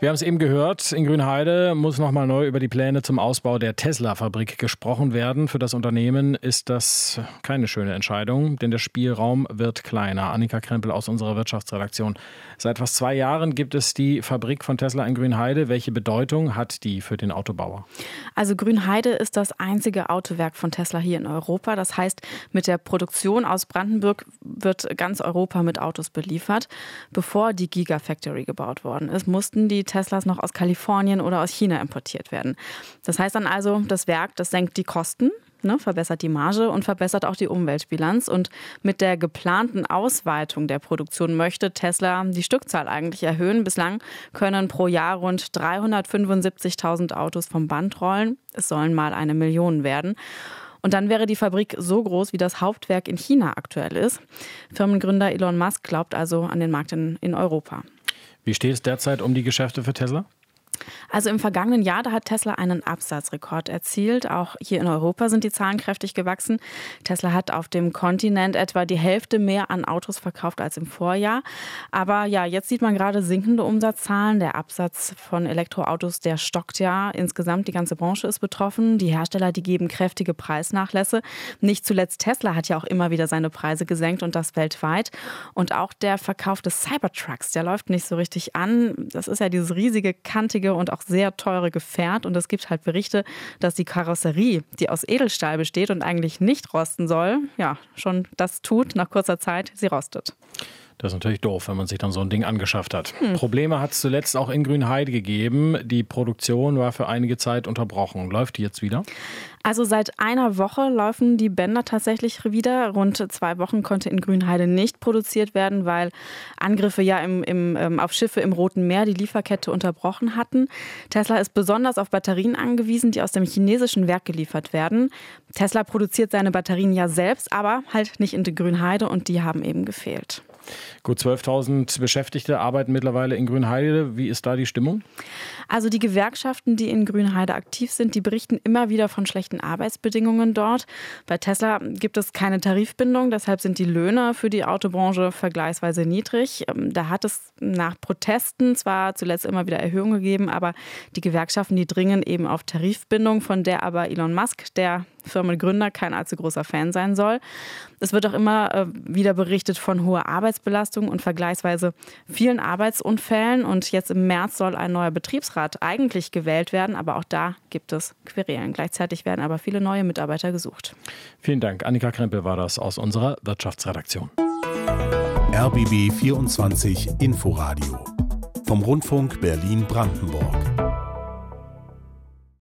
Wir haben es eben gehört, in Grünheide muss nochmal neu über die Pläne zum Ausbau der Tesla-Fabrik gesprochen werden. Für das Unternehmen ist das keine schöne Entscheidung, denn der Spielraum wird kleiner. Annika Krempel aus unserer Wirtschaftsredaktion. Seit fast zwei Jahren gibt es die Fabrik von Tesla in Grünheide. Welche Bedeutung hat die für den Autobauer? Also Grünheide ist das einzige Autowerk von Tesla hier in Europa. Das heißt, mit der Produktion aus Brandenburg wird ganz Europa mit Autos beliefert. Bevor die Gigafactory gebaut worden ist, mussten die Teslas noch aus Kalifornien oder aus China importiert werden. Das heißt dann also, das Werk, das senkt die Kosten, ne, verbessert die Marge und verbessert auch die Umweltbilanz. Und mit der geplanten Ausweitung der Produktion möchte Tesla die Stückzahl eigentlich erhöhen. Bislang können pro Jahr rund 375.000 Autos vom Band rollen. Es sollen mal eine Million werden. Und dann wäre die Fabrik so groß, wie das Hauptwerk in China aktuell ist. Firmengründer Elon Musk glaubt also an den Markt in, in Europa. Wie steht es derzeit um die Geschäfte für Tesla? Also im vergangenen Jahr, da hat Tesla einen Absatzrekord erzielt. Auch hier in Europa sind die Zahlen kräftig gewachsen. Tesla hat auf dem Kontinent etwa die Hälfte mehr an Autos verkauft als im Vorjahr. Aber ja, jetzt sieht man gerade sinkende Umsatzzahlen. Der Absatz von Elektroautos, der stockt ja. Insgesamt die ganze Branche ist betroffen. Die Hersteller, die geben kräftige Preisnachlässe. Nicht zuletzt Tesla hat ja auch immer wieder seine Preise gesenkt und das weltweit. Und auch der Verkauf des Cybertrucks, der läuft nicht so richtig an. Das ist ja dieses riesige, kantige hochwertige und auch sehr teure Gefährt. Und es gibt halt Berichte, dass die Karosserie, die aus Edelstahl besteht und eigentlich nicht rosten soll, ja, schon das tut, nach kurzer Zeit, sie rostet. Das ist natürlich doof, wenn man sich dann so ein Ding angeschafft hat. Hm. Probleme hat es zuletzt auch in Grünheide gegeben. Die Produktion war für einige Zeit unterbrochen. Läuft die jetzt wieder? Also seit einer Woche laufen die Bänder tatsächlich wieder. Rund zwei Wochen konnte in Grünheide nicht produziert werden, weil Angriffe ja im, im, ähm, auf Schiffe im Roten Meer die Lieferkette unterbrochen hatten. Tesla ist besonders auf Batterien angewiesen, die aus dem chinesischen Werk geliefert werden. Tesla produziert seine Batterien ja selbst, aber halt nicht in Grünheide und die haben eben gefehlt. Gut 12.000 Beschäftigte arbeiten mittlerweile in Grünheide. Wie ist da die Stimmung? Also die Gewerkschaften, die in Grünheide aktiv sind, die berichten immer wieder von schlechten Arbeitsbedingungen dort. Bei Tesla gibt es keine Tarifbindung, deshalb sind die Löhne für die Autobranche vergleichsweise niedrig. Ähm, da hat es nach Protesten zwar zuletzt immer wieder Erhöhungen gegeben, aber die Gewerkschaften, die dringen eben auf Tarifbindung, von der aber Elon Musk, der Firmengründer, kein allzu großer Fan sein soll. Es wird auch immer äh, wieder berichtet von hoher Arbeitsbelastung und vergleichsweise vielen Arbeitsunfällen. Und jetzt im März soll ein neuer Betriebsrat Betriebsrat eigentlich gewählt werden, aber auch da gibt es Querelen. Gleichzeitig werden aber viele neue Mitarbeiter gesucht. Vielen Dank. Annika Krempel war das aus unserer Wirtschaftsredaktion. RBB 24 Inforadio vom Rundfunk Berlin-Brandenburg.